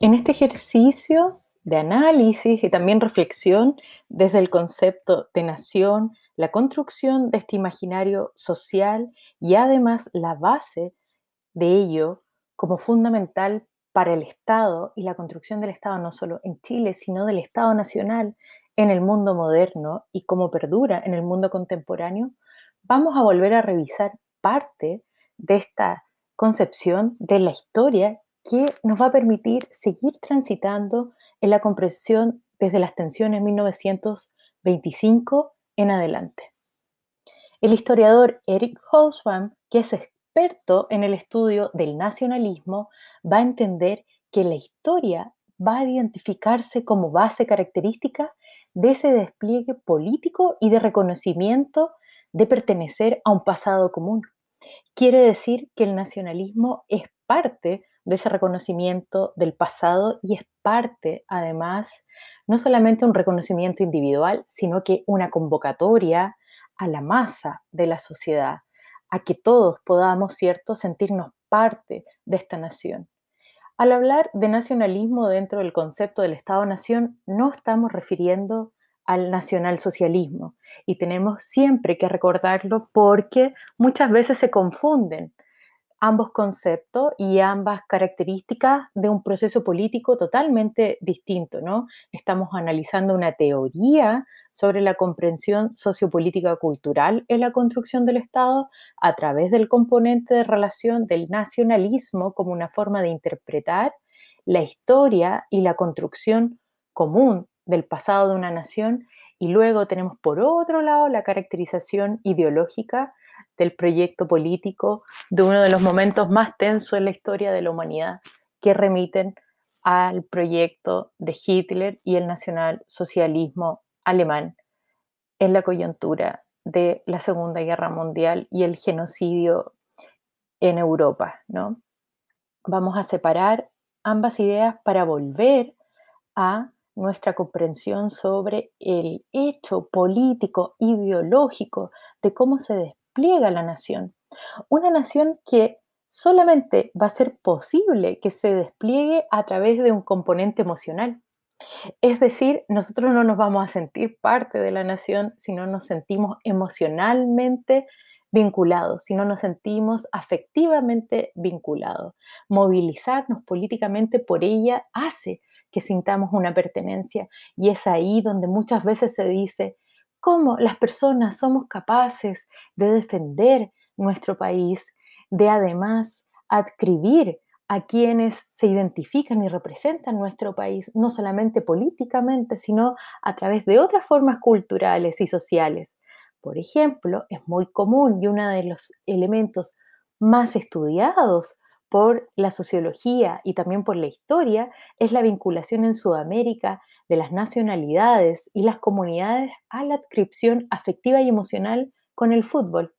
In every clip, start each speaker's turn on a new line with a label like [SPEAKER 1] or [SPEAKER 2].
[SPEAKER 1] En este ejercicio de análisis y también reflexión desde el concepto de nación, la construcción de este imaginario social y además la base de ello como fundamental para el Estado y la construcción del Estado no solo en Chile, sino del Estado nacional en el mundo moderno y cómo perdura en el mundo contemporáneo, vamos a volver a revisar parte de esta concepción de la historia que nos va a permitir seguir transitando en la comprensión desde las tensiones 1925 en adelante. El historiador Eric Hobsbawm, que es experto en el estudio del nacionalismo, va a entender que la historia va a identificarse como base característica de ese despliegue político y de reconocimiento de pertenecer a un pasado común. Quiere decir que el nacionalismo es parte de ese reconocimiento del pasado y es parte, además, no solamente un reconocimiento individual, sino que una convocatoria a la masa de la sociedad, a que todos podamos, ¿cierto?, sentirnos parte de esta nación. Al hablar de nacionalismo dentro del concepto del Estado-nación, no estamos refiriendo al nacionalsocialismo y tenemos siempre que recordarlo porque muchas veces se confunden ambos conceptos y ambas características de un proceso político totalmente distinto, ¿no? Estamos analizando una teoría sobre la comprensión sociopolítica cultural en la construcción del Estado a través del componente de relación del nacionalismo como una forma de interpretar la historia y la construcción común del pasado de una nación y luego tenemos por otro lado la caracterización ideológica del proyecto político de uno de los momentos más tensos en la historia de la humanidad que remiten al proyecto de Hitler y el nacionalsocialismo alemán en la coyuntura de la Segunda Guerra Mundial y el genocidio en Europa. ¿no? Vamos a separar ambas ideas para volver a nuestra comprensión sobre el hecho político, ideológico, de cómo se despliega la nación. Una nación que solamente va a ser posible que se despliegue a través de un componente emocional. Es decir, nosotros no nos vamos a sentir parte de la nación si no nos sentimos emocionalmente vinculados, si no nos sentimos afectivamente vinculados. Movilizarnos políticamente por ella hace que sintamos una pertenencia y es ahí donde muchas veces se dice, cómo las personas somos capaces de defender nuestro país, de además adscribir a quienes se identifican y representan nuestro país, no solamente políticamente, sino a través de otras formas culturales y sociales. Por ejemplo, es muy común y uno de los elementos más estudiados por la sociología y también por la historia es la vinculación en Sudamérica de las nacionalidades y las comunidades a la adscripción afectiva y emocional con el fútbol.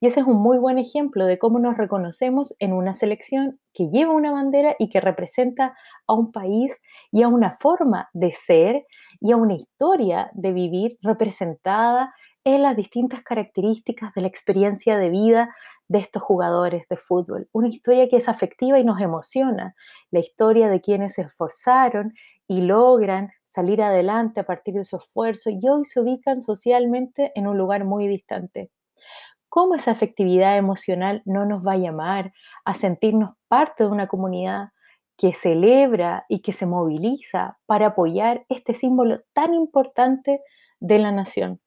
[SPEAKER 1] Y ese es un muy buen ejemplo de cómo nos reconocemos en una selección que lleva una bandera y que representa a un país y a una forma de ser y a una historia de vivir representada en las distintas características de la experiencia de vida de estos jugadores de fútbol. Una historia que es afectiva y nos emociona. La historia de quienes se esforzaron y logran salir adelante a partir de su esfuerzo y hoy se ubican socialmente en un lugar muy distante. ¿Cómo esa afectividad emocional no nos va a llamar a sentirnos parte de una comunidad que celebra y que se moviliza para apoyar este símbolo tan importante de la nación?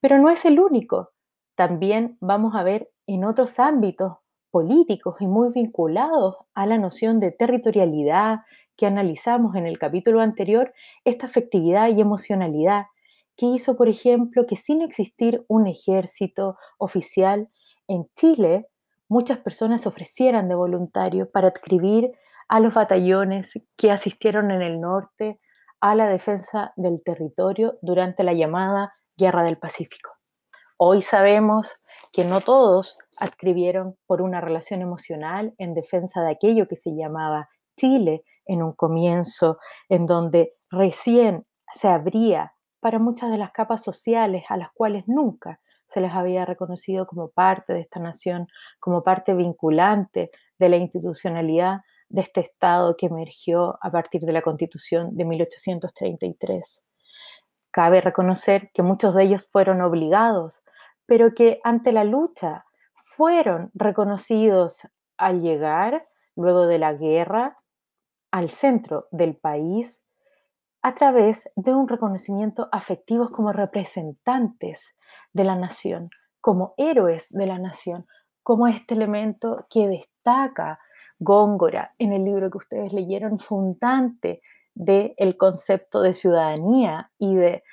[SPEAKER 1] Pero no es el único. También vamos a ver en otros ámbitos políticos y muy vinculados a la noción de territorialidad que analizamos en el capítulo anterior, esta afectividad y emocionalidad que hizo, por ejemplo, que sin existir un ejército oficial en Chile, muchas personas se ofrecieran de voluntario para adscribir a los batallones que asistieron en el norte a la defensa del territorio durante la llamada Guerra del Pacífico. Hoy sabemos que no todos adscribieron por una relación emocional en defensa de aquello que se llamaba Chile en un comienzo, en donde recién se abría para muchas de las capas sociales a las cuales nunca se les había reconocido como parte de esta nación, como parte vinculante de la institucionalidad de este Estado que emergió a partir de la Constitución de 1833. Cabe reconocer que muchos de ellos fueron obligados, pero que ante la lucha fueron reconocidos al llegar, luego de la guerra, al centro del país a través de un reconocimiento afectivo como representantes de la nación, como héroes de la nación, como este elemento que destaca Góngora en el libro que ustedes leyeron, fundante del concepto de ciudadanía y de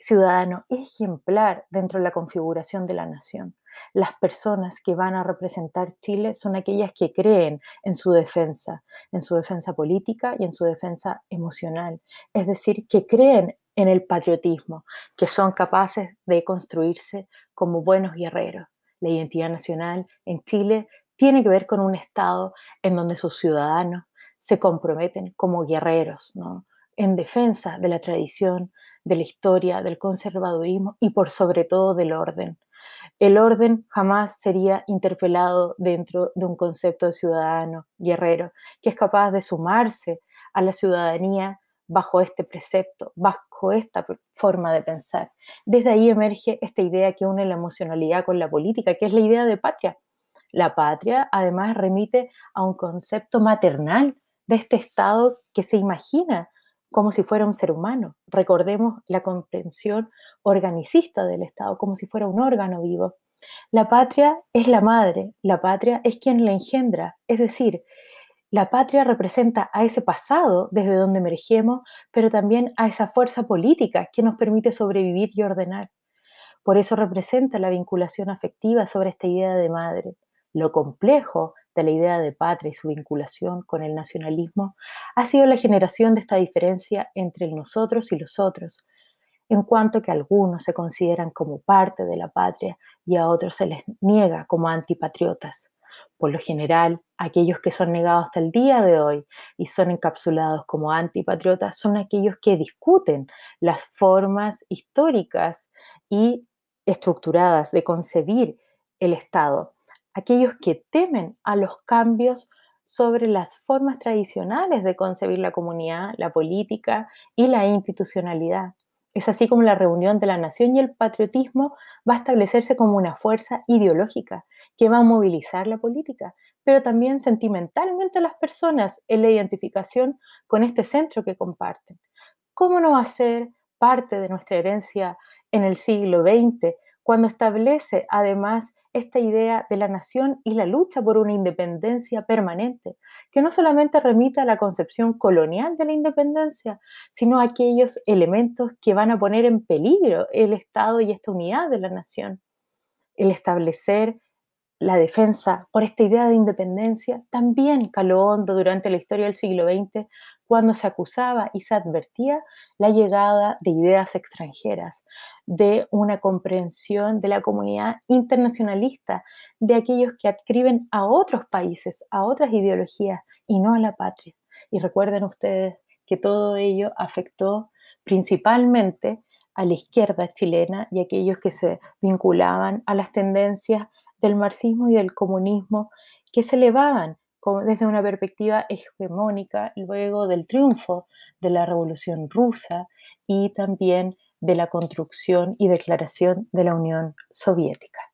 [SPEAKER 1] ciudadano ejemplar dentro de la configuración de la nación. Las personas que van a representar Chile son aquellas que creen en su defensa, en su defensa política y en su defensa emocional. Es decir, que creen en el patriotismo, que son capaces de construirse como buenos guerreros. La identidad nacional en Chile tiene que ver con un Estado en donde sus ciudadanos se comprometen como guerreros, ¿no? en defensa de la tradición, de la historia, del conservadurismo y por sobre todo del orden. El orden jamás sería interpelado dentro de un concepto de ciudadano, guerrero, que es capaz de sumarse a la ciudadanía bajo este precepto, bajo esta forma de pensar. Desde ahí emerge esta idea que une la emocionalidad con la política, que es la idea de patria. La patria además remite a un concepto maternal de este Estado que se imagina como si fuera un ser humano. Recordemos la comprensión organicista del Estado, como si fuera un órgano vivo. La patria es la madre, la patria es quien la engendra, es decir, la patria representa a ese pasado desde donde emergemos, pero también a esa fuerza política que nos permite sobrevivir y ordenar. Por eso representa la vinculación afectiva sobre esta idea de madre. Lo complejo de la idea de patria y su vinculación con el nacionalismo ha sido la generación de esta diferencia entre nosotros y los otros, en cuanto que algunos se consideran como parte de la patria y a otros se les niega como antipatriotas. Por lo general, aquellos que son negados hasta el día de hoy y son encapsulados como antipatriotas son aquellos que discuten las formas históricas y estructuradas de concebir el Estado aquellos que temen a los cambios sobre las formas tradicionales de concebir la comunidad, la política y la institucionalidad. Es así como la reunión de la nación y el patriotismo va a establecerse como una fuerza ideológica que va a movilizar la política, pero también sentimentalmente a las personas en la identificación con este centro que comparten. ¿Cómo no va a ser parte de nuestra herencia en el siglo XX cuando establece además esta idea de la nación y la lucha por una independencia permanente, que no solamente remita a la concepción colonial de la independencia, sino a aquellos elementos que van a poner en peligro el Estado y esta unidad de la nación. El establecer la defensa por esta idea de independencia también caló hondo durante la historia del siglo XX cuando se acusaba y se advertía la llegada de ideas extranjeras, de una comprensión de la comunidad internacionalista, de aquellos que adscriben a otros países, a otras ideologías y no a la patria. Y recuerden ustedes que todo ello afectó principalmente a la izquierda chilena y aquellos que se vinculaban a las tendencias del marxismo y del comunismo que se elevaban desde una perspectiva hegemónica luego del triunfo de la Revolución Rusa y también de la construcción y declaración de la Unión Soviética.